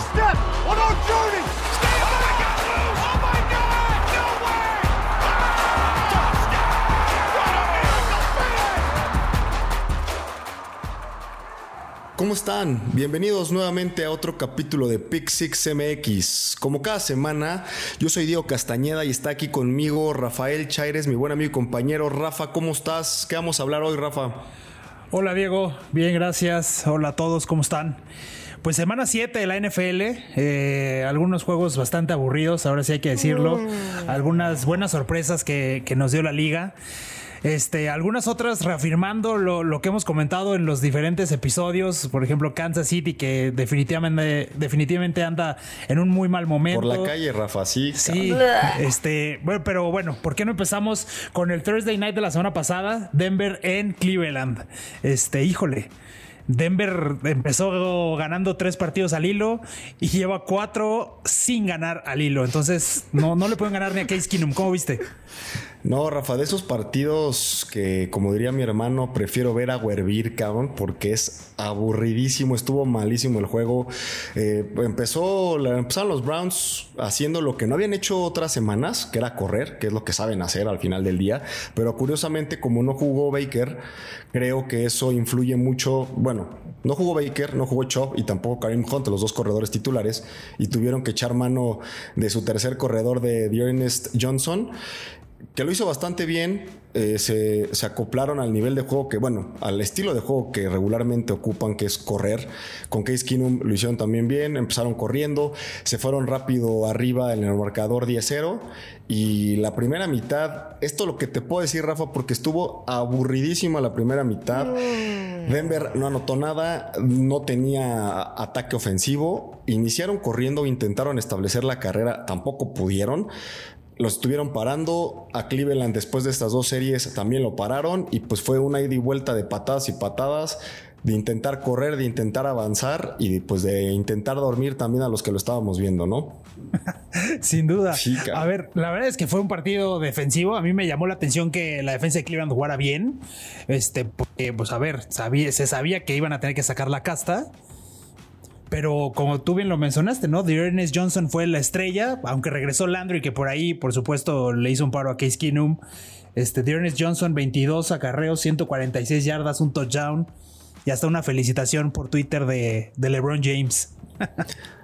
step on our journey. ¿Cómo están? Bienvenidos nuevamente a otro capítulo de Pick Six MX. Como cada semana, yo soy Diego Castañeda y está aquí conmigo Rafael Chaires, mi buen amigo y compañero. Rafa, ¿cómo estás? ¿Qué vamos a hablar hoy, Rafa? Hola Diego, bien, gracias. Hola a todos, ¿cómo están? Pues semana 7 de la NFL, eh, algunos juegos bastante aburridos, ahora sí hay que decirlo, algunas buenas sorpresas que, que nos dio la liga. Este, algunas otras reafirmando lo, lo, que hemos comentado en los diferentes episodios. Por ejemplo, Kansas City, que definitivamente, definitivamente anda en un muy mal momento. Por la calle, Rafa, sí. Sí. Este, bueno, pero bueno, ¿por qué no empezamos con el Thursday night de la semana pasada? Denver en Cleveland. Este, híjole. Denver empezó ganando tres partidos al hilo y lleva cuatro sin ganar al hilo. Entonces, no, no le pueden ganar ni a Case Keenum. ¿Cómo viste? No, Rafa, de esos partidos que, como diría mi hermano, prefiero ver a Huervir, cabrón, porque es aburridísimo, estuvo malísimo el juego. Eh, empezó, empezaron los Browns haciendo lo que no habían hecho otras semanas, que era correr, que es lo que saben hacer al final del día. Pero curiosamente, como no jugó Baker, creo que eso influye mucho. Bueno, no jugó Baker, no jugó Chop y tampoco Karim Hunt, los dos corredores titulares, y tuvieron que echar mano de su tercer corredor de Ernest Johnson que lo hizo bastante bien. Eh, se, se, acoplaron al nivel de juego que, bueno, al estilo de juego que regularmente ocupan, que es correr. Con Case Keenum lo hicieron también bien, empezaron corriendo, se fueron rápido arriba en el marcador 10-0. Y la primera mitad, esto lo que te puedo decir, Rafa, porque estuvo aburridísima la primera mitad. Denver no anotó nada, no tenía ataque ofensivo. Iniciaron corriendo, intentaron establecer la carrera, tampoco pudieron los estuvieron parando. A Cleveland después de estas dos series también lo pararon y pues fue una ida y vuelta de patadas y patadas, de intentar correr, de intentar avanzar y pues de intentar dormir también a los que lo estábamos viendo, ¿no? Sin duda. a ver, la verdad es que fue un partido defensivo. A mí me llamó la atención que la defensa de Cleveland jugara bien. Este, porque, pues a ver, se sabía que iban a tener que sacar la casta. Pero como tú bien lo mencionaste, ¿no? Ernest Johnson fue la estrella, aunque regresó Landry, que por ahí, por supuesto, le hizo un paro a Case Keenum. Este, Ernest Johnson, 22 acarreos, 146 yardas, un touchdown y hasta una felicitación por Twitter de, de LeBron James.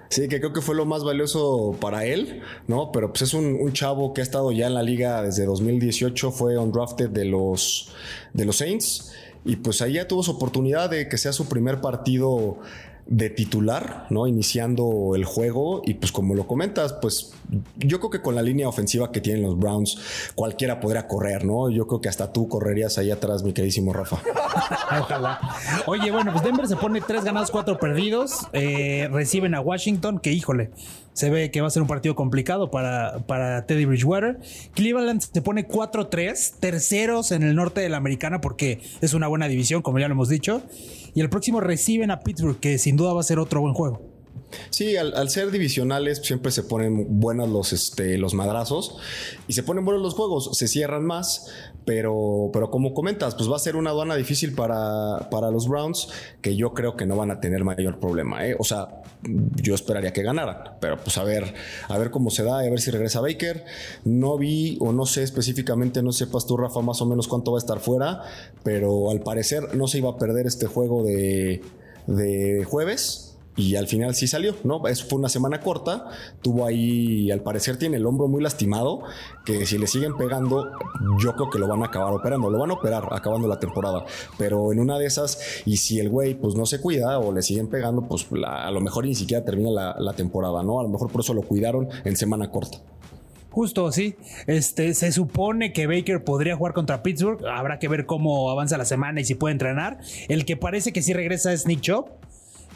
Sí, que creo que fue lo más valioso para él, ¿no? Pero pues es un, un, chavo que ha estado ya en la liga desde 2018, fue undrafted de los, de los Saints y pues ahí ya tuvo su oportunidad de que sea su primer partido de titular, ¿no? Iniciando el juego y pues como lo comentas, pues yo creo que con la línea ofensiva que tienen los Browns, cualquiera podría correr, ¿no? Yo creo que hasta tú correrías ahí atrás, mi queridísimo Rafa. Ojalá. Oye, bueno, pues Denver se pone tres ganados, cuatro perdidos, eh, reciben a Washington, que híjole, se ve que va a ser un partido complicado para, para Teddy Bridgewater. Cleveland se pone 4-3, terceros en el norte de la americana porque es una buena división, como ya lo hemos dicho. Y el próximo reciben a Pittsburgh, que sin duda va a ser otro buen juego. Sí, al, ser divisionales siempre se ponen buenos los, este, los madrazos y se ponen buenos los juegos, se cierran más, pero, pero como comentas, pues va a ser una aduana difícil para, para los Browns que yo creo que no van a tener mayor problema. ¿eh? O sea, yo esperaría que ganaran, pero pues a ver, a ver cómo se da, a ver si regresa Baker. No vi o no sé específicamente, no sepas tú, Rafa, más o menos cuánto va a estar fuera, pero al parecer no se iba a perder este juego de, de jueves y al final sí salió, ¿no? Eso fue una semana corta, tuvo ahí, al parecer tiene el hombro muy lastimado, que si le siguen pegando, yo creo que lo van a acabar operando, lo van a operar acabando la temporada, pero en una de esas, y si el güey pues no se cuida o le siguen pegando, pues a lo mejor ni siquiera termina la, la temporada, ¿no? A lo mejor por eso lo cuidaron en semana corta. Justo, sí. Este, se supone que Baker podría jugar contra Pittsburgh. Habrá que ver cómo avanza la semana y si puede entrenar. El que parece que sí regresa es Nick Chop.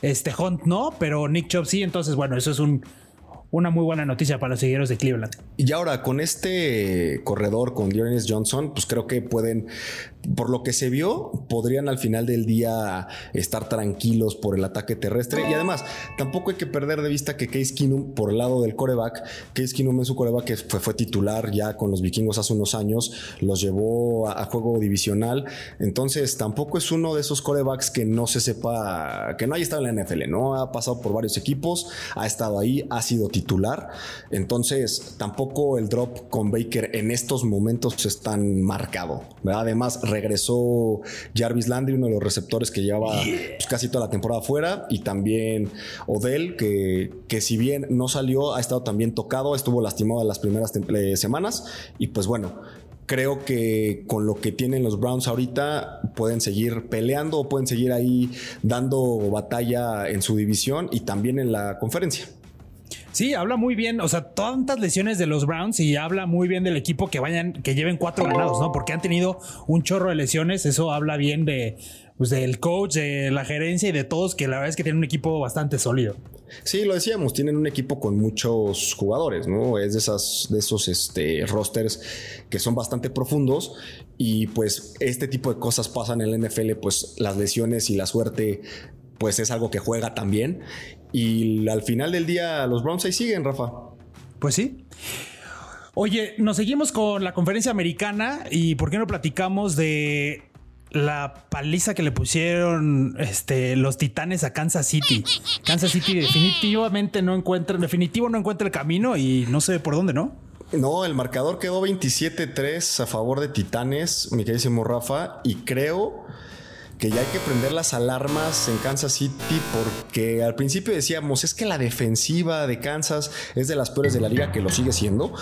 Este Hunt no, pero Nick Chubb sí. Entonces, bueno, eso es un, una muy buena noticia para los seguidores de Cleveland. Y ahora con este corredor, con Dearness Johnson, pues creo que pueden por lo que se vio, podrían al final del día estar tranquilos por el ataque terrestre. Y además, tampoco hay que perder de vista que Case Keenum, por el lado del coreback, Case Keenum es su coreback que fue, titular ya con los vikingos hace unos años, los llevó a, a, juego divisional. Entonces, tampoco es uno de esos corebacks que no se sepa, que no haya estado en la NFL, ¿no? Ha pasado por varios equipos, ha estado ahí, ha sido titular. Entonces, tampoco el drop con Baker en estos momentos es tan marcado. ¿verdad? Además, regresó Jarvis Landry, uno de los receptores que llevaba pues, casi toda la temporada fuera, y también Odell, que, que si bien no salió, ha estado también tocado, estuvo lastimado en las primeras eh, semanas, y pues bueno, creo que con lo que tienen los Browns ahorita pueden seguir peleando o pueden seguir ahí dando batalla en su división y también en la conferencia. Sí, habla muy bien, o sea, tantas lesiones de los Browns y habla muy bien del equipo que vayan, que lleven cuatro ganados, ¿no? Porque han tenido un chorro de lesiones, eso habla bien de, pues, del coach, de la gerencia y de todos, que la verdad es que tienen un equipo bastante sólido. Sí, lo decíamos, tienen un equipo con muchos jugadores, ¿no? Es de esas, de esos este, rosters que son bastante profundos y pues este tipo de cosas pasan en la NFL, pues las lesiones y la suerte pues es algo que juega también. Y al final del día los Browns ahí siguen, Rafa. Pues sí. Oye, nos seguimos con la conferencia americana y ¿por qué no platicamos de la paliza que le pusieron este, los titanes a Kansas City? Kansas City definitivamente no encuentra, definitivo no encuentra el camino y no sé por dónde, ¿no? No, el marcador quedó 27-3 a favor de Titanes, mi queridísimo Rafa, y creo que ya hay que prender las alarmas en Kansas City porque al principio decíamos es que la defensiva de Kansas es de las peores de la liga que lo sigue siendo,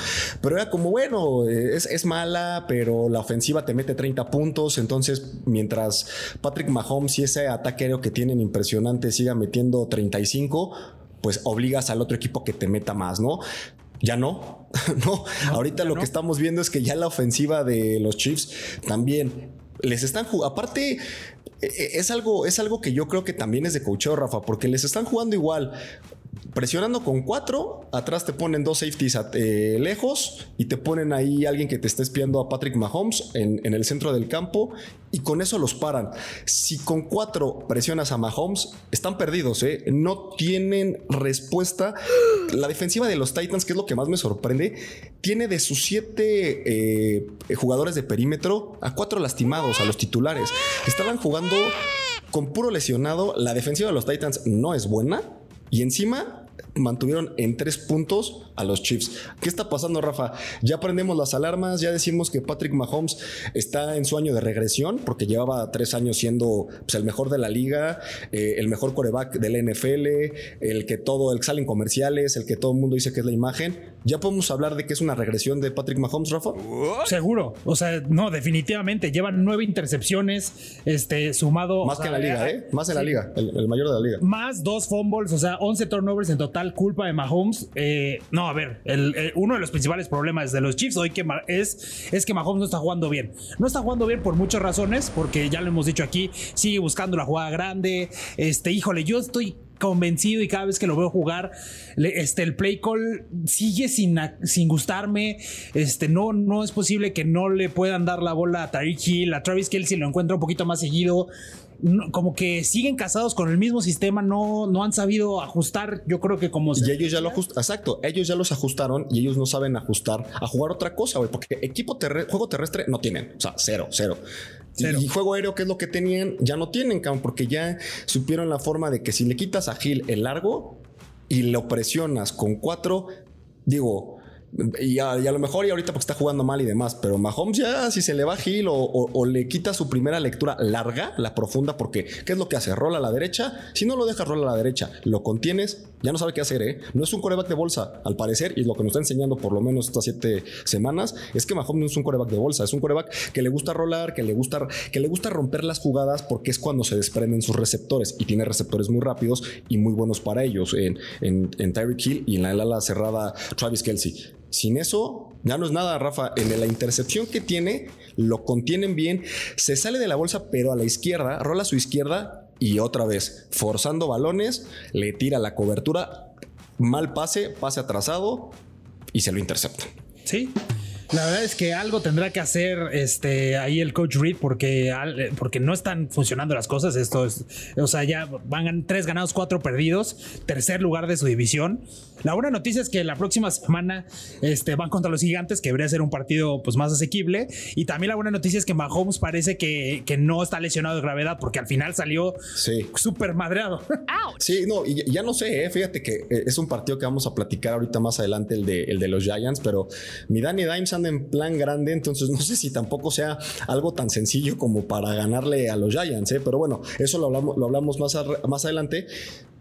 pero era como bueno, es, es mala, pero la ofensiva te mete 30 puntos, entonces mientras Patrick Mahomes y ese ataque aéreo que tienen impresionante siga metiendo 35, pues obligas al otro equipo que te meta más, ¿no? Ya no, no. Ahorita lo que estamos viendo es que ya la ofensiva de los Chiefs también les están jugando. Aparte, e, e, es algo, es algo que yo creo que también es de cocheo, Rafa, porque les están jugando igual. Presionando con cuatro, atrás te ponen dos safeties eh, lejos y te ponen ahí alguien que te está espiando a Patrick Mahomes en, el centro del campo y con eso los paran. Si con cuatro presionas a Mahomes, están perdidos, ¿eh? no tienen respuesta. La defensiva de los Titans, que es lo que más me sorprende, tiene de sus siete eh, jugadores de perímetro a cuatro lastimados, a los titulares. Estaban jugando con puro lesionado. La defensiva de los Titans no es buena y encima mantuvieron en tres puntos a los Chiefs. ¿Qué está pasando, Rafa? Ya prendemos las alarmas, ya decimos que Patrick Mahomes está en su año de regresión, porque llevaba tres años siendo pues, el mejor de la liga, eh, el mejor coreback del NFL, el que todo, el que salen comerciales, el que todo el mundo dice que es la imagen. ¿Ya podemos hablar de que es una regresión de Patrick Mahomes, Rafa? Seguro. O sea, no, definitivamente. Llevan nueve intercepciones, este, sumado. Más que en la liga, ¿eh? Más en la liga, el, mayor de la liga. Más dos fumbles, o sea, 11 turnovers en total, culpa de Mahomes. Eh, no, a ver, el, uno de los principales problemas de los Chiefs hoy que es, es que Mahomes no está jugando bien. No está jugando bien por muchas razones, porque ya lo hemos dicho aquí, sigue buscando la jugada grande. Este, híjole, yo estoy convencido y cada vez que lo veo jugar, este, el play call sigue sin, sin gustarme. Este, no, no es posible que no le puedan dar la bola a Tariq Hill, a Travis Kelsey lo encuentra un poquito más seguido. Como que siguen casados con el mismo sistema, no, no han sabido ajustar, yo creo que como... Y ellos ya lo ajustaron, exacto, ellos ya los ajustaron y ellos no saben ajustar a jugar otra cosa, güey, porque equipo terrestre, juego terrestre no tienen, o sea, cero, cero. Y juego aéreo, que es lo que tenían, ya no tienen, porque ya supieron la forma de que si le quitas a Gil el largo y lo presionas con cuatro, digo, y a, lo mejor y ahorita porque está jugando mal y demás, pero Mahomes ya si se le va Gil o, le quita su primera lectura larga, la profunda, porque ¿qué es lo que hace? Rola a la derecha, si no lo dejas rola a la derecha, lo contienes, ya no sabe qué hacer, ¿eh? No es un coreback de bolsa, al parecer, y lo que nos está enseñando por lo menos estas siete semanas, es que Mahomes no es un coreback de bolsa, es un coreback que le gusta rolar, que le gusta, que le gusta romper las jugadas porque es cuando se desprenden sus receptores y tiene receptores muy rápidos y muy buenos para ellos en, en, en Tyreek Hill y en la ala cerrada Travis Kelsey. Sin eso, ya no es nada, Rafa. En la intercepción que tiene, lo contienen bien, se sale de la bolsa, pero a la izquierda, rola su izquierda y otra vez, forzando balones, le tira la cobertura, mal pase, pase atrasado y se lo intercepta. Sí. La verdad es que algo tendrá que hacer este ahí el coach Reed porque, porque no están funcionando las cosas. Esto es, o sea, ya van tres ganados, cuatro perdidos, tercer lugar de su división. La buena noticia es que la próxima semana este, van contra los gigantes, que debería ser un partido pues, más asequible. Y también la buena noticia es que Mahomes parece que, que no está lesionado de gravedad porque al final salió súper madreado. Sí, no, y ya no sé, ¿eh? fíjate que eh, es un partido que vamos a platicar ahorita más adelante, el de, el de los Giants, pero mi Danny Dimes anda en plan grande, entonces no sé si tampoco sea algo tan sencillo como para ganarle a los Giants, ¿eh? pero bueno, eso lo hablamos, lo hablamos más, más adelante.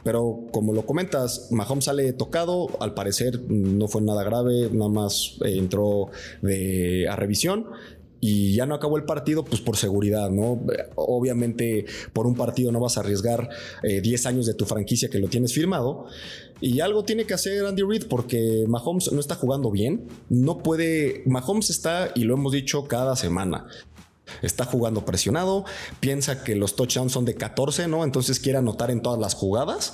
Pero como lo comentas, Mahomes sale tocado, al parecer no fue nada grave, nada más eh, entró de, a revisión y ya no acabó el partido, pues por seguridad, ¿no? Obviamente por un partido no vas a arriesgar 10 eh, años de tu franquicia que lo tienes firmado. Y algo tiene que hacer Andy Reid porque Mahomes no está jugando bien. No puede. Mahomes está, y lo hemos dicho cada semana. Está jugando presionado, piensa que los touchdowns son de 14, ¿no? Entonces quiere anotar en todas las jugadas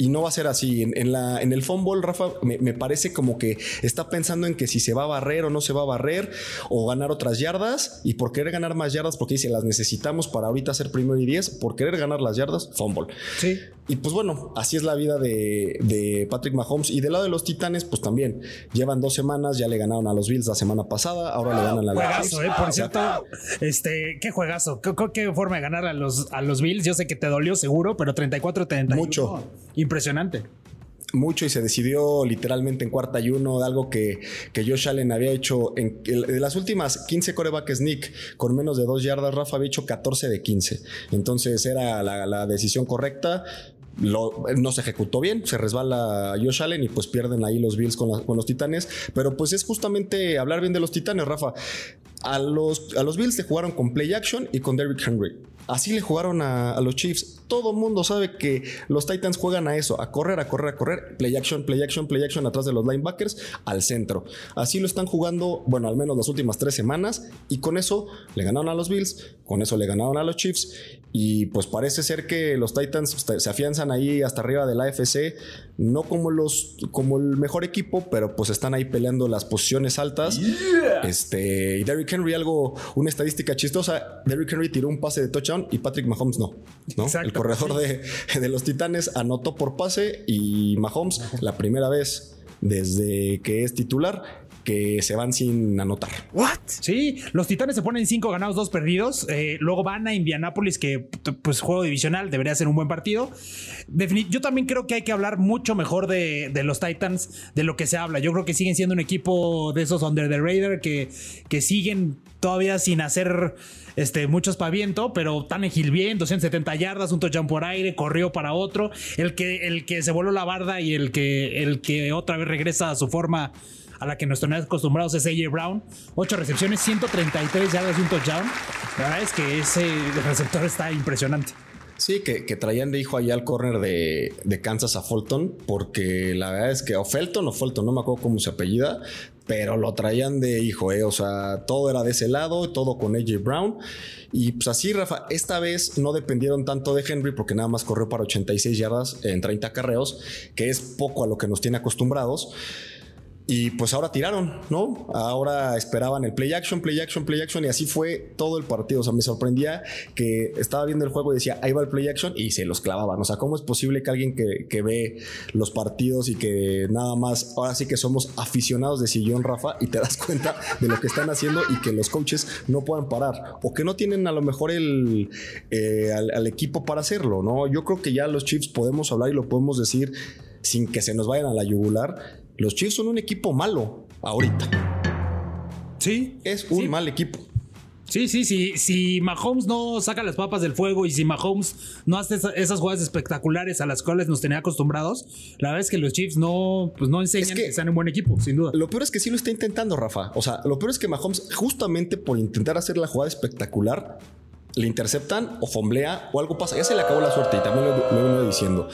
y no va a ser así. En, la, en el fútbol, Rafa, me, parece como que está pensando en que si se va a barrer o no se va a barrer o ganar otras yardas. Y por querer ganar más yardas, porque dice las necesitamos para ahorita ser primero y diez, por querer ganar las yardas, fútbol. Sí. Y pues bueno, así es la vida de, Patrick Mahomes. Y del lado de los Titanes, pues también llevan dos semanas, ya le ganaron a los Bills la semana pasada, ahora le ganan a los Juegazo, eh, por cierto. Este, qué juegazo. ¿Qué, forma de ganar a los, a los Bills? Yo sé que te dolió seguro, pero 34-31. Mucho. Impresionante mucho y se decidió literalmente en cuarta y uno, algo que, que Josh Allen había hecho en, de las últimas 15 coreback sneak con menos de dos yardas, Rafa había hecho 14 de 15. Entonces era la, decisión correcta no se ejecutó bien, se resbala Josh Allen y pues pierden ahí los Bills con, con, los Titanes. Pero pues es justamente hablar bien de los Titanes, Rafa. A los, a los Bills se jugaron con play action y con Derrick Henry. Así le jugaron a, los Chiefs. Todo mundo sabe que los Titans juegan a eso, a correr, a correr, a correr. Play action, play action, play action atrás de los linebackers al centro. Así lo están jugando, bueno, al menos las últimas tres semanas. Y con eso le ganaron a los Bills, con eso le ganaron a los Chiefs. Y pues parece ser que los Titans se afianzan ahí hasta arriba de la AFC, no como los como el mejor equipo, pero pues están ahí peleando las posiciones altas. Este, y Derrick Henry algo una estadística chistosa, Derrick Henry tiró un pase de touchdown y Patrick Mahomes no, ¿no? El corredor de, de los Titanes anotó por pase y Mahomes la primera vez desde que es titular que se van sin anotar. ¿What? Sí, los Titanes se ponen cinco ganados, dos perdidos. Eh, luego van a Indianápolis, que pues juego divisional, debería ser un buen partido. yo también creo que hay que hablar mucho mejor de, los Titans de lo que se habla. Yo creo que siguen siendo un equipo de esos under the radar que, que siguen todavía sin hacer este, mucho espaviento, pero Tannehill bien, 270 yardas, un touchdown por aire, corrió para otro. El que, el que se voló la barda y el que, el que otra vez regresa a su forma a la que nos tenemos acostumbrados es AJ Brown. Ocho recepciones, 133 yardas y un touchdown. La verdad es que ese receptor está impresionante. Sí, que, traían de hijo allá al corner de, Kansas a Fulton, porque la verdad es que o Felton o Fulton, no me acuerdo cómo se apellida, pero lo traían de hijo, eh, o sea, todo era de ese lado, todo con AJ Brown. Y pues así, Rafa, esta vez no dependieron tanto de Henry porque nada más corrió para 86 yardas en 30 carreos, que es poco a lo que nos tiene acostumbrados. Y pues ahora tiraron, ¿no? Ahora esperaban el play action, play action, play action y así fue todo el partido. O sea, me sorprendía que estaba viendo el juego y decía, ahí va el play action y se los clavaban. O sea, ¿cómo es posible que alguien que, ve los partidos y que nada más, ahora sí que somos aficionados de sillón, Rafa, y te das cuenta de lo que están haciendo y que los coaches no puedan parar o que no tienen a lo mejor el, eh, al equipo para hacerlo, ¿no? Yo creo que ya los Chiefs podemos hablar y lo podemos decir sin que se nos vayan a la yugular los Chiefs son un equipo malo ahorita. Sí. Es un mal equipo. Sí, sí, sí. Si Mahomes no saca las papas del fuego y si Mahomes no hace esas jugadas espectaculares a las cuales nos tenía acostumbrados, la verdad es que los Chiefs no, pues no enseñan que, sean un buen equipo, sin duda. Lo peor es que sí lo está intentando, Rafa. O sea, lo peor es que Mahomes, justamente por intentar hacer la jugada espectacular, le interceptan o fomblea o algo pasa. Ya se le acabó la suerte y también lo, lo vengo diciendo.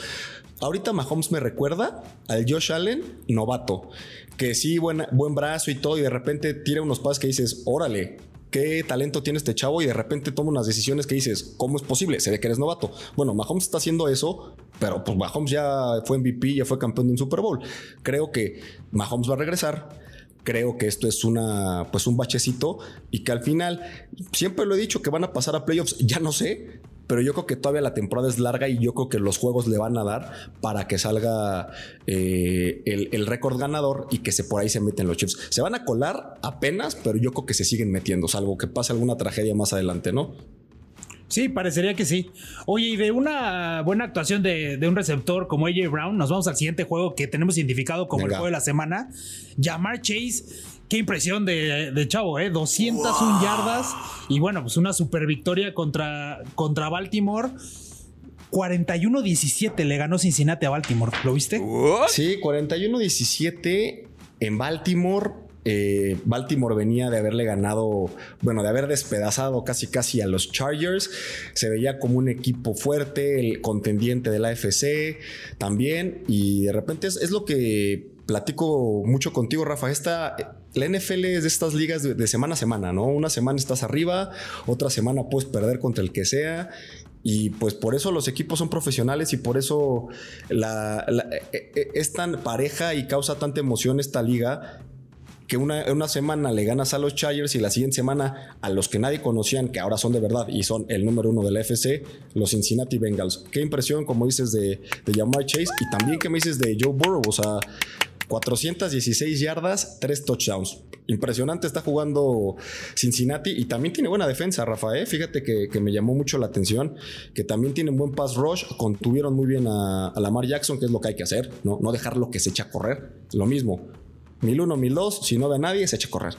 Ahorita Mahomes me recuerda al Josh Allen novato, que sí, buen, buen brazo y todo, y de repente tira unos pases que dices, órale, qué talento tiene este chavo, y de repente toma unas decisiones que dices, ¿cómo es posible? Se ve que eres novato. Bueno, Mahomes está haciendo eso, pero pues Mahomes ya fue MVP, ya fue campeón de un Super Bowl. Creo que Mahomes va a regresar creo que esto es una, pues un bachecito y que al final, siempre lo he dicho que van a pasar a playoffs, ya no sé, pero yo creo que todavía la temporada es larga y yo creo que los juegos le van a dar para que salga eh, el, récord ganador y que se por ahí se meten los Chiefs. Se van a colar apenas, pero yo creo que se siguen metiendo, salvo que pase alguna tragedia más adelante, ¿no? Sí, parecería que sí. Oye, y de una buena actuación de, un receptor como AJ Brown, nos vamos al siguiente juego que tenemos identificado como el juego de la semana. Jamar Chase Qué impresión de, Chavo, ¿eh? 201 yardas y bueno, pues una super victoria contra, contra Baltimore. 41-17 le ganó Cincinnati a Baltimore. ¿Lo viste? Sí, 41-17 en Baltimore. Eh, Baltimore venía de haberle ganado, bueno, de haber despedazado casi casi a los Chargers. Se veía como un equipo fuerte, el contendiente de la FC también. Y de repente es, es lo que platico mucho contigo, Rafa. Esta la NFL es de estas ligas de, semana a semana, ¿no? Una semana estás arriba, otra semana puedes perder contra el que sea. Y pues por eso los equipos son profesionales y por eso la, e, e, es tan pareja y causa tanta emoción esta liga que una, una, semana le ganas a los Chargers y la siguiente semana a los que nadie conocían, que ahora son de verdad y son el número uno de la FC, los Cincinnati Bengals. Qué impresión, como dices, de, de Jamar Chase y también que me dices de Joe Burrow. O sea, 416 yardas, 3 touchdowns. Impresionante está jugando Cincinnati y también tiene buena defensa, Rafael. ¿eh? Fíjate que, me llamó mucho la atención que también tienen buen pass rush, contuvieron muy bien a, Lamar Jackson, que es lo que hay que hacer, ¿no? No dejarlo que se eche a correr. Lo mismo. Mil uno, mil dos, si no ve a nadie, se echa a correr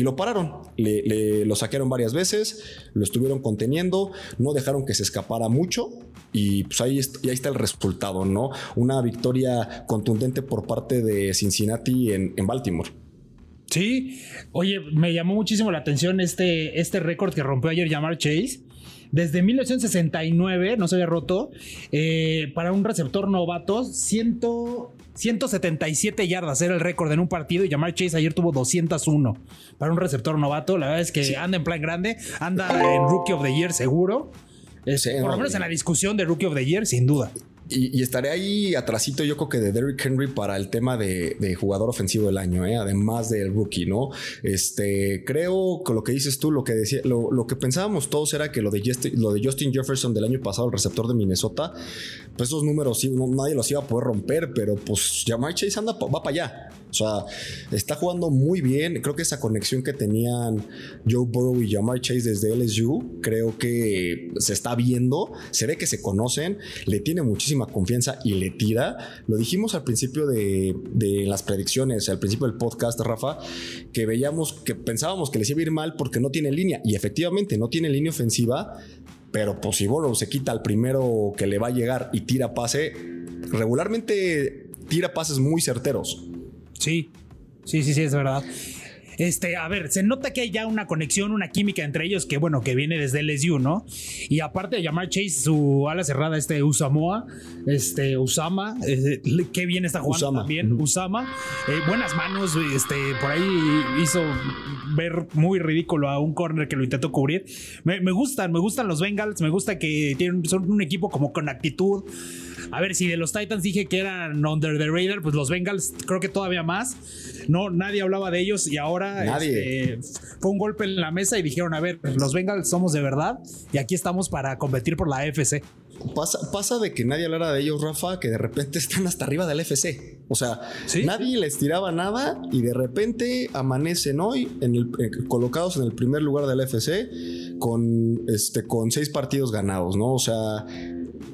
y lo pararon. Le, lo saquearon varias veces, lo estuvieron conteniendo, no dejaron que se escapara mucho y pues ahí, ahí está el resultado, ¿no? Una victoria contundente por parte de Cincinnati en, Baltimore. Sí, oye, me llamó muchísimo la atención este, este récord que rompió ayer Jamar Chase. Desde 1969 no se había roto. Eh, para un receptor novato, 177 yardas era el récord en un partido. Y Jamar Chase ayer tuvo 201 para un receptor novato. La verdad es que anda en plan grande, anda en Rookie of the Year seguro. Por lo menos en la discusión de Rookie of the Year, sin duda. Y, estaré ahí atrasito, yo creo que de Derrick Henry para el tema de, jugador ofensivo del año, ¿eh? además del rookie, ¿no? Este, creo que lo que dices tú, lo que decía, lo, que pensábamos todos era que lo de, Justin, lo de Justin Jefferson del año pasado, el receptor de Minnesota, pues esos números sí, nadie los iba a poder romper, pero pues Jamar Chase anda, va para allá. O sea, está jugando muy bien. Creo que esa conexión que tenían Joe Burrow y Jamar Chase desde LSU, creo que se está viendo. Se ve que se conocen, le tiene muchísima confianza y le tira. Lo dijimos al principio de, las predicciones, al principio del podcast, Rafa, que veíamos, que pensábamos que les iba a ir mal porque no tiene línea. Y efectivamente, no tiene línea ofensiva, pero pues si se quita al primero que le va a llegar y tira pase, regularmente tira pases muy certeros. Sí, sí, sí, sí, es verdad. Este, a ver, se nota que hay ya una conexión, una química entre ellos que, bueno, que viene desde LSU, ¿no? Y aparte de llamar Chase su ala cerrada, este Usamoa, este Usama, eh, qué bien está jugando también, Usama, eh, buenas manos, este, por ahí hizo ver muy ridículo a un corner que lo intentó cubrir. Me, me gustan, me gustan los Bengals, me gusta que tienen, son un equipo como con actitud. A ver, si de los Titans dije que eran under the radar, pues los Bengals creo que todavía más. No, nadie hablaba de ellos y ahora nadie. Este, fue un golpe en la mesa y dijeron, a ver, los Bengals somos de verdad y aquí estamos para competir por la AFC. Pasa, pasa, de que nadie hablara de ellos, Rafa, que de repente están hasta arriba del FC. O sea, nadie les tiraba nada y de repente amanecen hoy en el, eh, colocados en el primer lugar del FC con, este, con seis partidos ganados, ¿no? O sea,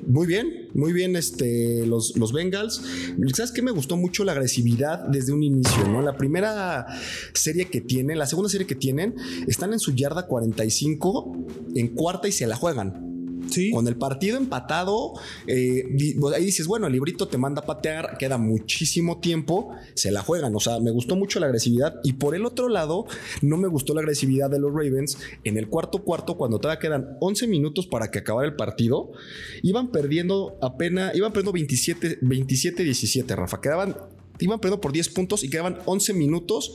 muy bien, muy bien este, los, los Bengals. ¿Sabes qué? Me gustó mucho la agresividad desde un inicio, ¿no? La primera serie que tienen, la segunda serie que tienen, están en su yarda 45 en cuarta y se la juegan. Con el partido empatado, eh, ahí dices, bueno, el librito te manda a patear, queda muchísimo tiempo, se la juegan. O sea, me gustó mucho la agresividad. Y por el otro lado, no me gustó la agresividad de los Ravens en el cuarto cuarto, cuando todavía quedan 11 minutos para que acabara el partido. Iban perdiendo apenas, iban perdiendo 27, 27, 17, Rafa. Quedaban, iban perdiendo por 10 puntos y quedaban 11 minutos.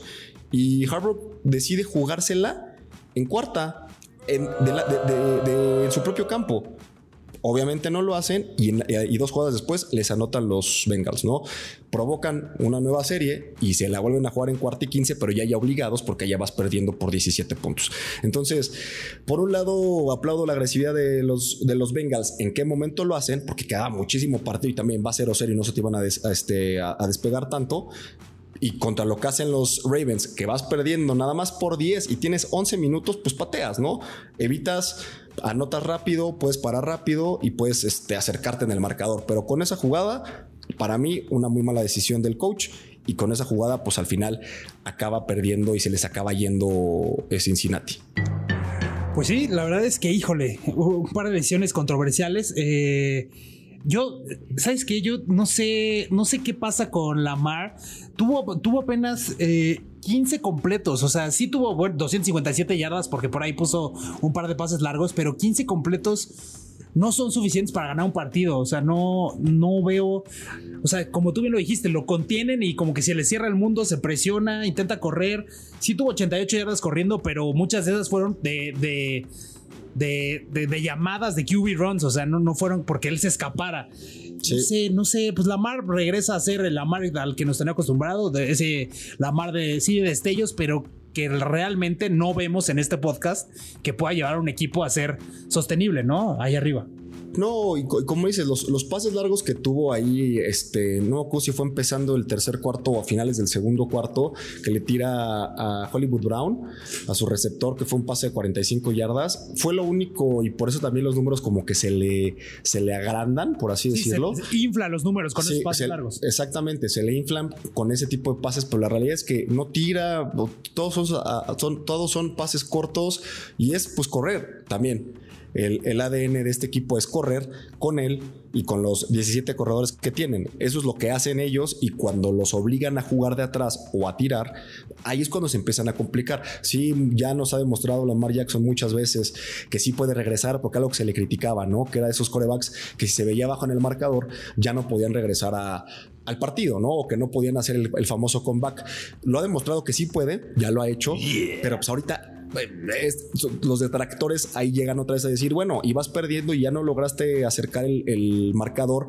Y Harbaugh decide jugársela en cuarta en, su propio campo. Obviamente no lo hacen y, dos jugadas después les anotan los Bengals, ¿no? Provocan una nueva serie y se la vuelven a jugar en cuarto y quince, pero ya ya obligados porque ya vas perdiendo por 17 puntos. Entonces, por un lado, aplaudo la agresividad de los, de los Bengals. ¿En qué momento lo hacen? Porque queda muchísimo partido y también va a 0-0 y no se te iban a, este, a despegar tanto y contra lo que hacen los Ravens, que vas perdiendo nada más por 10 y tienes 11 minutos, pues pateas, ¿no? Evitas, anotas rápido, puedes parar rápido y puedes este, acercarte en el marcador. Pero con esa jugada, para mí, una muy mala decisión del coach. Y con esa jugada, pues al final acaba perdiendo y se les acaba yendo eh, Cincinnati. Pues sí, la verdad es que, híjole, un par de decisiones controversiales. Eh yo, ¿sabes qué? Yo no sé, no sé qué pasa con Lamar. Tuvo, tuvo apenas 15 eh, completos. O sea, sí tuvo 257 yardas porque por ahí puso un par de pases largos, pero 15 completos no son suficientes para ganar un partido. O sea, no, no veo. O sea, como tú bien lo dijiste, lo contienen y como que se le cierra el mundo, se presiona, intenta correr. Sí tuvo 88 yardas corriendo, pero muchas de esas fueron de, de, llamadas de QB runs, o sea, no, no fueron porque él se escapara. No sé, no sé, pues Lamar regresa a ser el Lamar al que nos tenía acostumbrado, de ese Lamar de sí de destellos, pero que realmente no vemos en este podcast que pueda llevar a un equipo a ser sostenible, ¿no? Ahí arriba. No, y, como dices, los, pases largos que tuvo ahí, este, no si fue empezando el tercer cuarto o a finales del segundo cuarto, que le tira a Hollywood Brown, a su receptor, que fue un pase de 45 yardas. Fue lo único, y por eso también los números como que se le, se le agrandan, por así decirlo. Se, infla los números con esos pases largos. Exactamente, se le inflan con ese tipo de pases, pero la realidad es que no tira, todos son, todos son pases cortos y es pues correr también. El, ADN de este equipo es correr con él y con los 17 corredores que tienen. Eso es lo que hacen ellos y cuando los obligan a jugar de atrás o a tirar, ahí es cuando se empiezan a complicar. Sí, ya nos ha demostrado Lamar Jackson muchas veces que sí puede regresar porque algo que se le criticaba, ¿no? Que era de esos corebacks que si se veía abajo en el marcador ya no podían regresar al partido, ¿no? O que no podían hacer el, famoso comeback. Lo ha demostrado que sí puede, ya lo ha hecho, pero pues ahorita los detractores ahí llegan otra vez a decir, bueno, ibas perdiendo y ya no lograste acercar el, marcador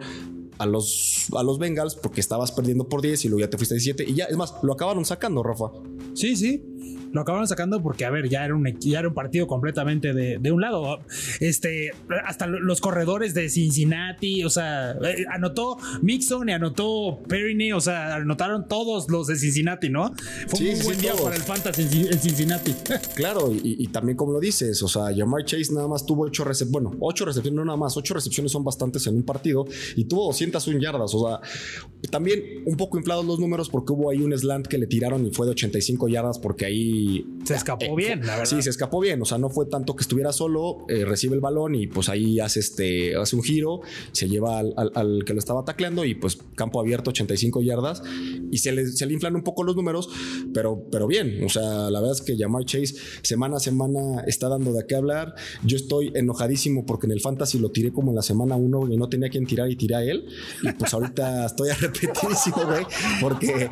a los, a los Bengals porque estabas perdiendo por 10 y luego ya te fuiste a 17 y ya, es más, lo acabaron sacando, Rafa. Sí, sí lo acabaron sacando porque, a ver, ya era un, ya era un partido completamente de, de, un lado. Este, hasta los corredores de Cincinnati, o sea, eh, anotó Mixon y anotó Perrine, o sea, anotaron todos los de Cincinnati, ¿no? Fue un buen día para el Fantasy en Cincinnati. Claro, y, también como lo dices, o sea, Jamar Chase nada más tuvo ocho recepciones, bueno, ocho recepciones, no nada más, ocho recepciones son bastantes en un partido y tuvo 201 yardas, o sea, también un poco inflados los números porque hubo ahí un slant que le tiraron y fue de 85 yardas porque ahí se escapó eh, bien, la verdad. Sí, se escapó bien. O sea, no fue tanto que estuviera solo, eh, recibe el balón y pues ahí hace este, hace un giro, se lleva al, que lo estaba tacleando y pues campo abierto, 85 yardas y se le, se le inflan un poco los números, pero, pero bien. O sea, la verdad es que Jamar Chase semana a semana está dando de qué hablar. Yo estoy enojadísimo porque en el fantasy lo tiré como en la semana 1 y no tenía quien tirar y tiré a él. Y pues ahorita estoy arrepentidísimo, güey, porque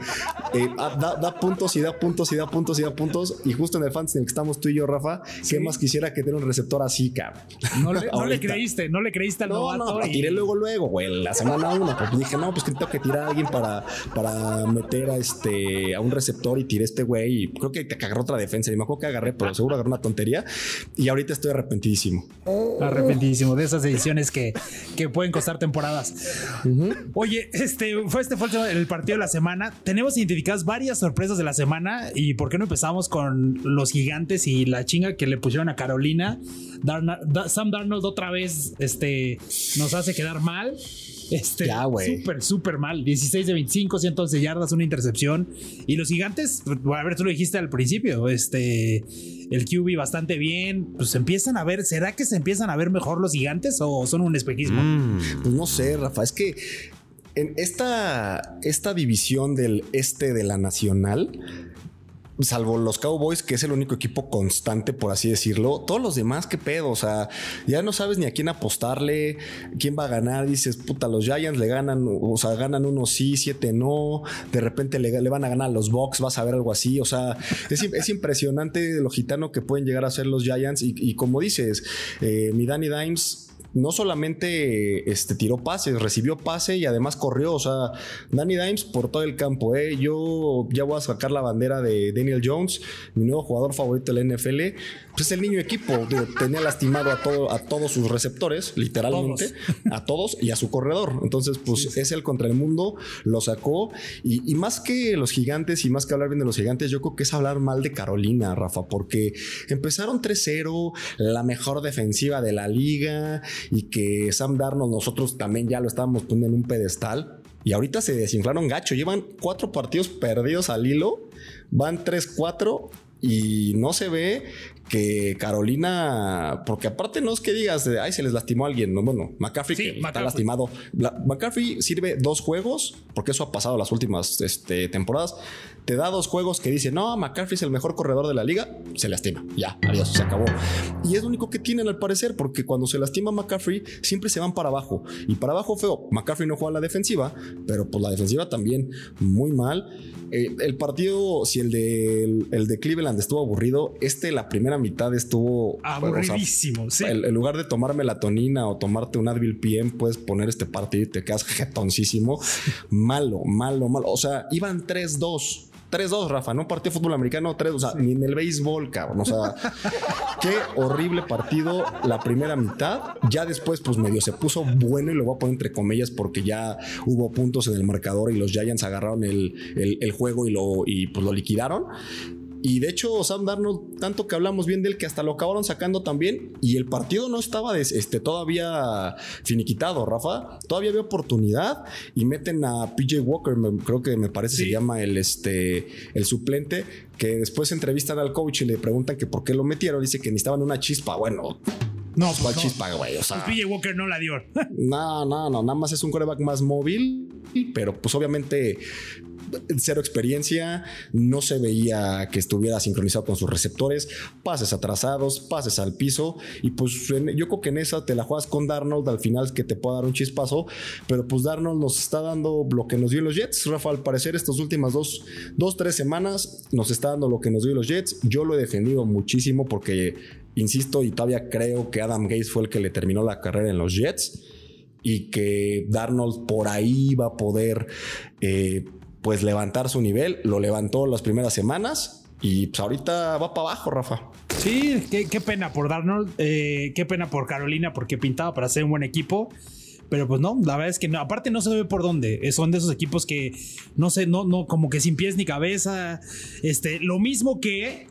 eh, da, da puntos y da puntos y da puntos y da puntos y justo en el fantasy en el que estamos tú y yo, Rafa, ¿qué más quisiera que tener un receptor así, cabrón? No le, creíste, no le creíste al no, No, tiré luego, luego, güey, la semana uno, porque dije, no, pues que tengo que tirar a alguien para, para meter a este, a un receptor y tiré este güey y creo que agarró otra defensa y me acuerdo que agarré, pero seguro agarré una tontería y ahorita estoy arrepentidísimo. Arrepentidísimo de esas ediciones que, que pueden costar temporadas. Oye, este fue este fue el partido de la semana. Tenemos identificadas varias sorpresas de la semana y ¿por qué no empezamos con los gigantes y la chinga que le pusieron a Carolina. Sam Darnold otra vez este, nos hace quedar mal. Este, súper, súper mal. 16 de 25, 111 yardas, una intercepción. Y los gigantes, a ver, tú lo dijiste al principio, este, el QB bastante bien. Pues empiezan a ver, ¿será que se empiezan a ver mejor los gigantes o son un espejismo? Mm. pues no sé, Rafa, es que en esta, esta división del este de la nacional salvo los Cowboys, que es el único equipo constante, por así decirlo, todos los demás, qué pedo, o sea, ya no sabes ni a quién apostarle, quién va a ganar, dices, puta, los Giants le ganan, o sea, ganan unos sí, siete no, de repente le, van a ganar a los Bucks, vas a ver algo así, o sea, es, impresionante lo gitano que pueden llegar a ser los Giants y, como dices, eh, mi Danny Dimes no solamente este, tiró pases, recibió pase y además corrió. O sea, Danny Dimes por todo el campo. ¿eh? Yo ya voy a sacar la bandera de Daniel Jones, mi nuevo jugador favorito de la NFL. Pues es el niño equipo. tenía lastimado a, todo, a todos sus receptores, literalmente, a todos y a su corredor. Entonces, pues es el contra el mundo, lo sacó. Y, y más que los gigantes y más que hablar bien de los gigantes, yo creo que es hablar mal de Carolina, Rafa, porque empezaron 3-0, la mejor defensiva de la liga y que Sam Darnold nosotros también ya lo estábamos poniendo en un pedestal. Y ahorita se desinflaron gacho. Llevan cuatro partidos perdidos al hilo. Van 3-4 y no se ve que Carolina, porque aparte no es que digas, ay, se les lastimó a alguien, no, bueno, McCaffrey está lastimado. McCaffrey sirve dos juegos, porque eso ha pasado las últimas este, temporadas. Te da dos juegos que dice, no, McCaffrey es el mejor corredor de la liga, se lastima, ya, adiós, se acabó. Y es lo único que tienen al parecer, porque cuando se lastima McCaffrey, siempre se van para abajo. Y para abajo feo, McCaffrey no juega la defensiva, pero pues la defensiva también muy mal. Eh, el partido, si el de, el de Cleveland estuvo aburrido, este la primera mitad estuvo aburridísimo. sí. En lugar de tomar melatonina o tomarte un Advil PM, puedes poner este partido y te quedas jetoncísimo. malo, malo, malo. O sea, iban 3-2. 3-2, Rafa, no partido de fútbol americano, 3, o sea, ni en el béisbol, cabrón. O sea, qué horrible partido la primera mitad. Ya después, pues medio se puso bueno y lo voy a poner entre comillas porque ya hubo puntos en el marcador y los Giants agarraron el, el juego y lo, y pues lo liquidaron. Y de hecho, Sam Darnold, tanto que hablamos bien de él, que hasta lo acabaron sacando también. Y el partido no estaba este, todavía finiquitado, Rafa. Todavía había oportunidad. Y meten a PJ Walker, creo que me parece se llama el, este, el suplente, que después entrevistan al coach y le preguntan que por qué lo metieron. Dice que necesitaban una chispa. Bueno, no, ¿cuál chispa, güey? O sea, pues PJ Walker no la dio. no, no, no. Nada más es un coreback más móvil. Pero pues obviamente cero experiencia, no se veía que estuviera sincronizado con sus receptores, pases atrasados, pases al piso, y pues yo creo que en esa te la juegas con Darnold al final que te pueda dar un chispazo, pero pues Darnold nos está dando lo que nos dio los Jets, Rafa, al parecer estas últimas dos, dos, tres semanas nos está dando lo que nos dio los Jets, yo lo he defendido muchísimo porque, insisto, y todavía creo que Adam Gates fue el que le terminó la carrera en los Jets y que Darnold por ahí va a poder eh, pues levantar su nivel. Lo levantó las primeras semanas y pues ahorita va para abajo, Rafa. Sí, qué, pena por Darnold, eh, qué pena por Carolina porque pintaba para ser un buen equipo. Pero pues no, la verdad es que aparte no se ve por dónde. Son de esos equipos que no sé, no, no, como que sin pies ni cabeza. Este, lo mismo que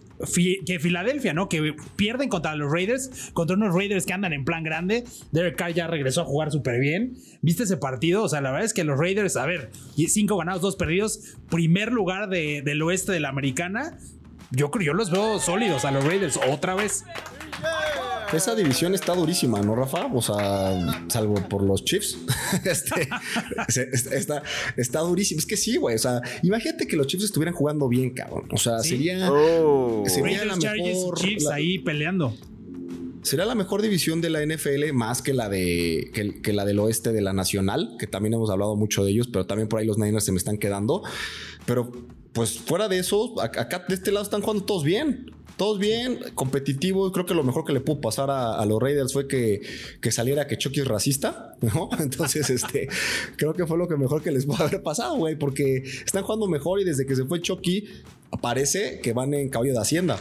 que Filadelfia, ¿no? Que pierden contra los Raiders, contra unos Raiders que andan en plan grande. Derek Carr ya regresó a jugar súper bien. ¿Viste ese partido? O sea, la verdad es que los Raiders, a ver, cinco ganados, dos perdidos, primer lugar del oeste de la americana. Yo creo, yo los veo sólidos a los Raiders otra vez. Esa división está durísima, ¿no, Rafa? O sea, salvo por los Chiefs. este, está, está durísimo. Es que sí, güey. O sea, imagínate que los Chiefs estuvieran jugando bien, cabrón. O sea, sería, oh. sería la mejor. Chiefs ahí peleando. Sería la mejor división de la NFL más que la de que, la del oeste de la nacional, que también hemos hablado mucho de ellos, pero también por ahí los Niners se me están quedando. Pero pues fuera de eso, acá de este lado están jugando todos bien todos bien, competitivo. Creo que lo mejor que le pudo pasar a, los Raiders fue que, que, saliera que Chucky es racista, ¿no? Entonces, este, creo que fue lo que mejor que les pudo haber pasado, güey, porque están jugando mejor y desde que se fue Chucky, parece que van en caballo de Hacienda.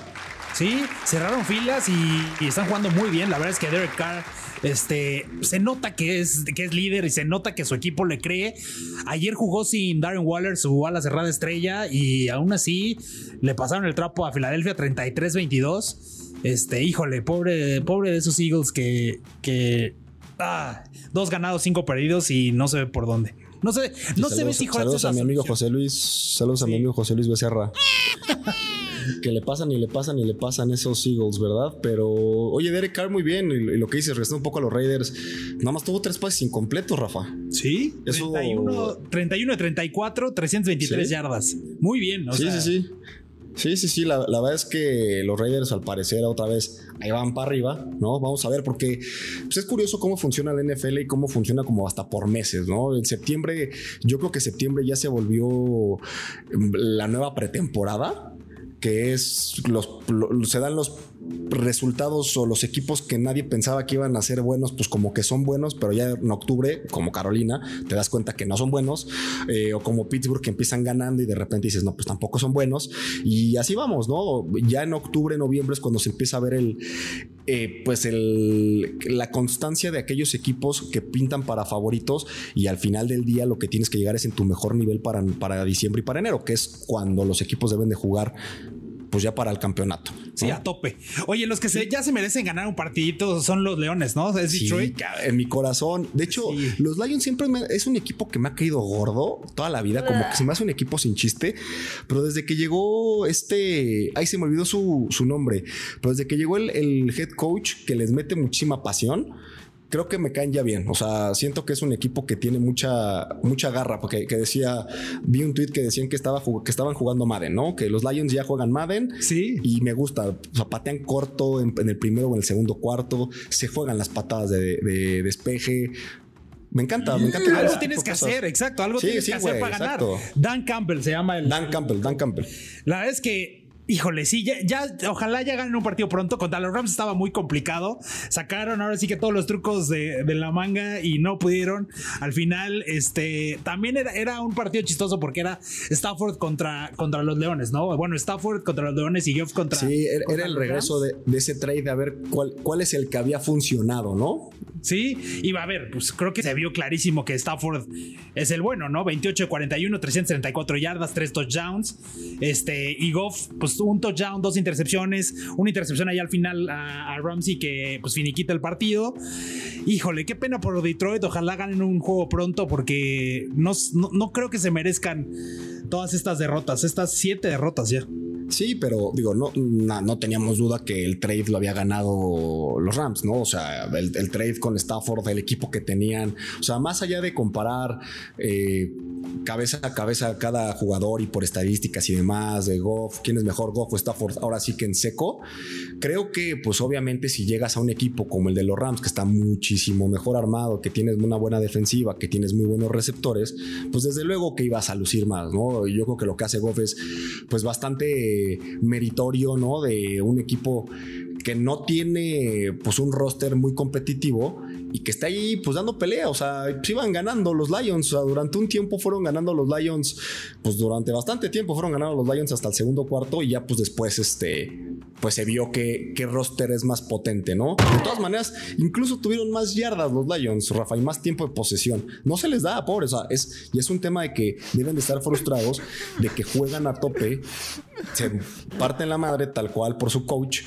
Sí, cerraron filas y, están jugando muy bien. La verdad es que Derek Carr este, se nota que es, que es líder y se nota que su equipo le cree. Ayer jugó sin Darren Waller, su ala cerrada estrella, y aún así le pasaron el trapo a Filadelfia 33-22. Este, híjole, pobre, pobre de esos Eagles que, que ah, dos ganados, cinco perdidos y no se ve por dónde. No sé, no se ve si Saludos a mi amigo José Luis, saludos a mi amigo José Luis Becerra. que le pasan y le pasan y le pasan esos Eagles, ¿verdad? Pero, oye, Derek Carr muy bien. Y, lo que dices, regresando un poco a los Raiders, nada más tuvo tres pases incompletos, Rafa. Sí, 31, 31 de 34, 323 yardas. Muy bien, sí, sí, sí. Sí, sí, sí, la, verdad es que los Raiders al parecer otra vez ahí van para arriba, ¿no? Vamos a ver porque pues es curioso cómo funciona la NFL y cómo funciona como hasta por meses, ¿no? En septiembre, yo creo que septiembre ya se volvió la nueva pretemporada que es los, se dan los resultados o los equipos que nadie pensaba que iban a ser buenos, pues como que son buenos, pero ya en octubre, como Carolina, te das cuenta que no son buenos, eh, o como Pittsburgh que empiezan ganando y de repente dices, no, pues tampoco son buenos, y así vamos, ¿no? Ya en octubre, noviembre es cuando se empieza a ver el, eh, pues el, la constancia de aquellos equipos que pintan para favoritos y al final del día lo que tienes que llegar es en tu mejor nivel para, para diciembre y para enero, que es cuando los equipos deben de jugar pues ya para el campeonato. Sí, a tope. Oye, los que ya se merecen ganar un partidito son los Leones, ¿no? Es Detroit. en mi corazón. De hecho, los Lions siempre es un equipo que me ha caído gordo toda la vida, como que se me hace un equipo sin chiste. Pero desde que llegó este, ahí se me olvidó su, nombre, pero desde que llegó el, el head coach que les mete muchísima pasión creo que me caen ya bien. O sea, siento que es un equipo que tiene mucha, mucha garra, porque que decía, vi un tweet que decían que, estaba, que estaban jugando Madden, ¿no? Que los Lions ya juegan Madden. Sí. Y me gusta. O sea, patean corto en, el primero o en el segundo cuarto. Se juegan las patadas de, despeje. Me encanta, me encanta. Algo tienes que hacer, exacto. Algo tienes que hacer para ganar. Dan Campbell se llama el. Dan Campbell, Dan Campbell. La verdad es que Híjole, sí, ya, ojalá ya ganen un partido pronto. Contra los Rams estaba muy complicado. Sacaron ahora sí que todos los trucos de, la manga y no pudieron. Al final, este también era, era, un partido chistoso porque era Stafford contra, contra los Leones, ¿no? Bueno, Stafford contra los Leones y Geoff contra. Sí, era, el regreso de, ese trade a ver cuál, cuál es el que había funcionado, ¿no? Sí, iba a ver, pues creo que se vio clarísimo que Stafford es el bueno, ¿no? 28 de 41, 334 yardas, 3 touchdowns. Este, y Goff, pues un touchdown, dos intercepciones, una intercepción ahí al final a, Ramsey que pues finiquita el partido. Híjole, qué pena por Detroit, ojalá ganen un juego pronto porque no, no creo que se merezcan todas estas derrotas, estas siete derrotas ya. Sí, pero digo, no, no, teníamos duda que el trade lo había ganado los Rams, ¿no? O sea, el, trade con Stafford, el equipo que tenían. O sea, más allá de comparar eh, cabeza a cabeza cada jugador y por estadísticas y demás de Goff, quién es mejor, Goff o Stafford, ahora sí que en seco. Creo que, pues obviamente, si llegas a un equipo como el de los Rams, que está muchísimo mejor armado, que tienes una buena defensiva, que tienes muy buenos receptores, pues desde luego que ibas a lucir más, ¿no? Yo creo que lo que hace Goff es, pues, bastante meritorio, ¿no? De un equipo que no tiene pues un roster muy competitivo y que está ahí pues dando pelea, o sea, iban ganando los Lions, o sea, durante un tiempo fueron ganando los Lions, pues durante bastante tiempo fueron ganando los Lions hasta el segundo cuarto y ya pues después este pues se vio que, que roster es más potente, ¿no? De todas maneras, incluso tuvieron más yardas los Lions, Rafa, y más tiempo de posesión. No se les da, pobre, o sea, es, y es un tema de que deben de estar frustrados, de que juegan a tope, se parten la madre tal cual por su coach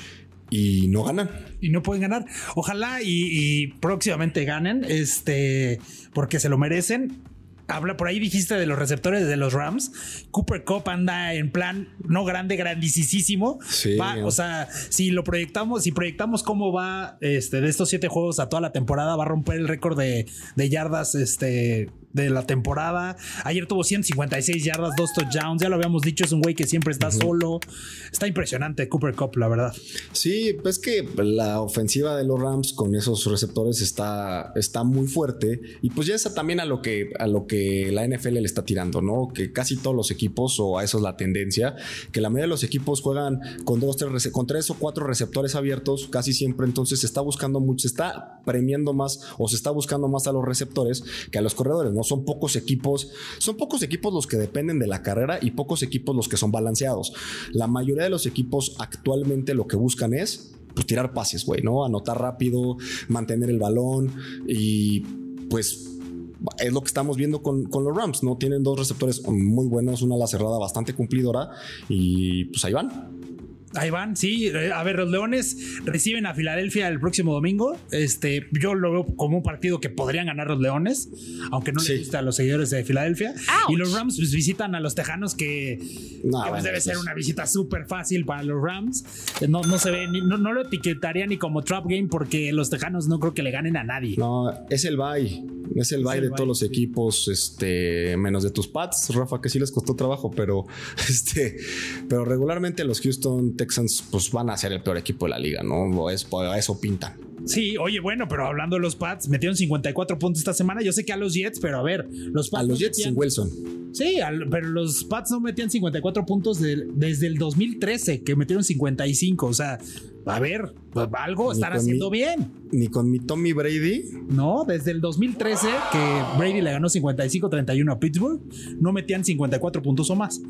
y no ganan. Y no pueden ganar. Ojalá y, próximamente ganen, este, porque se lo merecen. Habla por ahí, dijiste de los receptores de los Rams. Cooper Cup anda en plan no grande, grandísimo. Sí, o sea, si lo proyectamos, si proyectamos cómo va este, de estos siete juegos a toda la temporada, va a romper el récord de, de yardas este, de la temporada. Ayer tuvo 156 yardas, dos touchdowns. Ya lo habíamos dicho, es un güey que siempre está solo. Está impresionante Cooper Cup, la verdad. Sí, pues que la ofensiva de los Rams con esos receptores está, está muy fuerte. Y pues ya está también a lo que, a lo que la NFL le está tirando, ¿no? Que casi todos los equipos, o a eso es la tendencia, que la mayoría de los equipos juegan con dos, tres, con tres o cuatro receptores abiertos, casi siempre. Entonces se está buscando mucho, se está premiando más o se está buscando más a los receptores que a los corredores, ¿no? Son pocos equipos, son pocos equipos los que dependen de la carrera y pocos equipos los que son balanceados. La mayoría de los equipos actualmente lo que buscan es pues, tirar pases, güey, ¿no? Anotar rápido, mantener el balón y pues es lo que estamos viendo con, con, los Rams, ¿no? Tienen dos receptores muy buenos, una la cerrada bastante cumplidora y pues ahí van. Ahí van, sí. A ver, los Leones reciben a Filadelfia el próximo domingo. Este, yo lo veo como un partido que podrían ganar los Leones, aunque no les gusta a los seguidores de Filadelfia. Y los Rams pues, visitan a los Tejanos, que, pues, debe ser una visita súper fácil para los Rams. No, no se ve, no, no, lo etiquetaría ni como trap game porque los Tejanos no creo que le ganen a nadie. No, es el bye. Es el bye de todos los equipos, este, menos de tus Pats, Rafa, que sí les costó trabajo, pero este, pero regularmente los Houston Texans pues van a ser el peor equipo de la liga, ¿no? Es, eso pintan. Sí, oye, bueno, pero hablando de los Pats, metieron 54 puntos esta semana. Yo sé que a los Jets, pero a ver, los Pats. A los Jets sin Wilson. Sí, pero los Pats no metían 54 puntos desde el 2013, que metieron 55. O sea, a ver, pues, algo están haciendo bien. Ni con mi Tommy Brady. No, desde el 2013 que Brady le ganó 55-31 a Pittsburgh, no metían 54 puntos o más.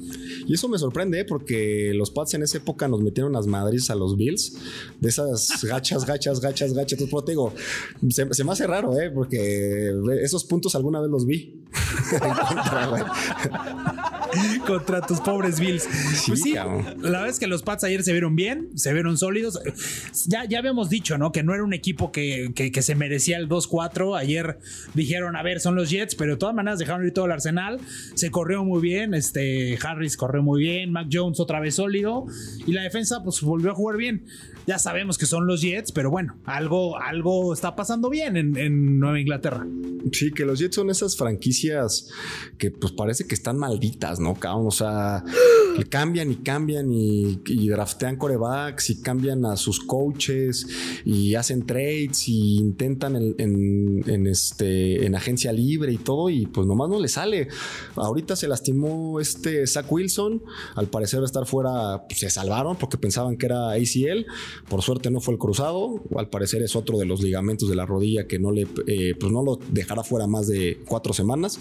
Y eso me sorprende ¿eh? porque los Pats en esa época nos metieron las madres a los Bills, de esas gachas, gachas, gachas, gachas. Entonces, te digo, se, me hace raro, ¿eh? porque esos puntos alguna vez los vi. contra tus pobres Bills. Pues sí, la verdad es que los Pats ayer se vieron bien, se vieron sólidos. Ya, ya habíamos dicho, ¿no? Que no era un equipo que, que, se merecía el 2-4. Ayer dijeron, a ver, son los Jets, pero de todas maneras dejaron ir todo el arsenal. Se corrió muy bien. Este Harris corrió muy bien. Mac Jones otra vez sólido. Y la defensa, pues volvió a jugar bien. Ya sabemos que son los Jets, pero bueno, algo, algo está pasando bien en, en Nueva Inglaterra. Sí, que los Jets son esas franquicias que pues parece que están malditas, ¿no? O sea, cambian y cambian y, draftean corebacks y cambian a sus coaches y hacen trades y intentan en, este, en agencia libre y todo y pues nomás no le sale. Ahorita se lastimó este Zach Wilson, al parecer va a estar fuera, pues, se salvaron porque pensaban que era ACL, por suerte no fue el cruzado, al parecer es otro de los ligamentos de la rodilla que no le, eh, pues no lo dejará fuera más de cuatro semanas.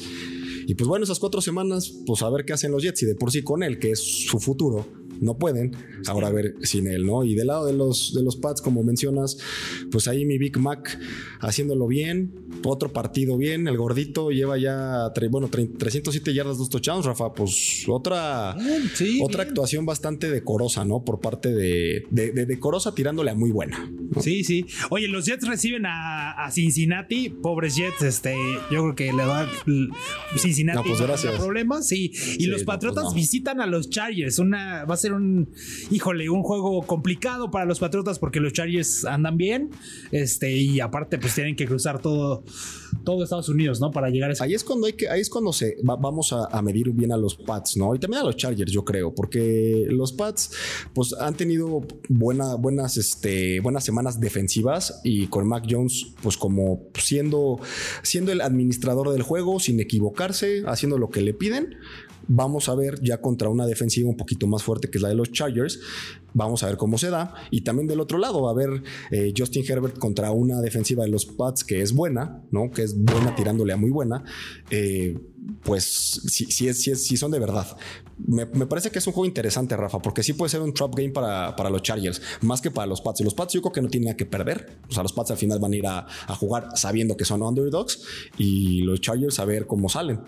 Y pues bueno, esas cuatro semanas, pues a ver qué hacen los Jets y de por sí con él, que es su futuro, no pueden. Ahora a ver sin él, ¿no? Y del lado de los, de los Pats, como mencionas, pues ahí mi Big Mac haciéndolo bien, otro partido bien, el gordito lleva ya, bueno, 307 yardas, dos touchdowns, Rafa, pues otra, otra actuación bastante decorosa, ¿no? Por parte de, de, decorosa tirándole a muy buena. Sí, sí. Oye, los Jets reciben a, Cincinnati, pobres Jets, este, yo creo que le va Cincinnati no, pues gracias. problemas, sí. Y los pues Patriotas visitan a los Chargers, una, va a ser un, híjole, un juego complicado para los Patriotas porque los Chargers andan bien, este, y aparte pues tienen que cruzar todo, todo Estados Unidos, ¿no? Para llegar a ese... Ahí es cuando hay que, ahí es cuando se vamos a, medir bien a los Pats, ¿no? Y también a los Chargers, yo creo, porque los Pats, pues han tenido buena, buenas, este, buenas semanas defensivas y con Mac Jones, pues como siendo, siendo el administrador del juego, sin equivocarse, haciendo lo que le piden, Vamos a ver ya contra una defensiva un poquito más fuerte que es la de los Chargers. Vamos a ver cómo se da. Y también del otro lado, a ver eh, Justin Herbert contra una defensiva de los Pats que es buena, ¿no? Que es buena tirándole a muy buena. Eh, pues si, si, son de verdad. Me, parece que es un juego interesante, Rafa, porque sí puede ser un trap game para, para, los Chargers, más que para los Pats. Y los Pats yo creo que no tienen nada que perder. O sea, los Pats al final van a ir a, a jugar sabiendo que son underdogs y los Chargers a ver cómo salen.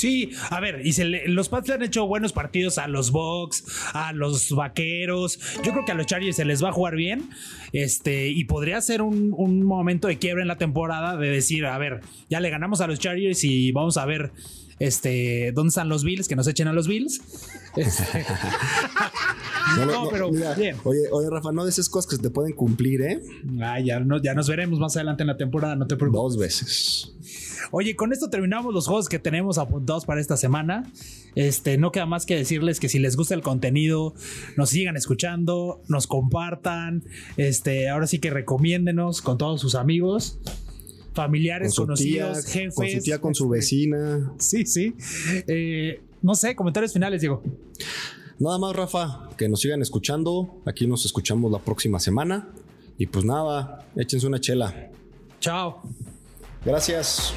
Sí, a ver, y los Pats le han hecho buenos partidos a los Bucks, a los Vaqueros. Yo creo que a los Chargers se les va a jugar bien. Este, y podría ser un, momento de quiebra en la temporada de decir, a ver, ya le ganamos a los Chargers y vamos a ver este, ¿dónde están los Bills? Que nos echen a los Bills. Este, no, pero bien. Oye, oye, Rafa, no de esas cosas que se te pueden cumplir, ¿eh? Ah, ya, ya nos veremos más adelante en la temporada, no te preocupes. Dos veces. Oye, con esto terminamos los juegos que tenemos apuntados para esta semana. Este, no queda más que decirles que si les gusta el contenido, nos sigan escuchando, nos compartan. Este, ahora sí que recomiéndenos con todos sus amigos familiares, conocidos, jefes. Con su tía, con su este, vecina. Sí, sí. Eh, no sé, comentarios finales, Diego. Nada más, Rafa, que nos sigan escuchando. Aquí nos escuchamos la próxima semana. Y pues nada, échense una chela. Chao. Gracias.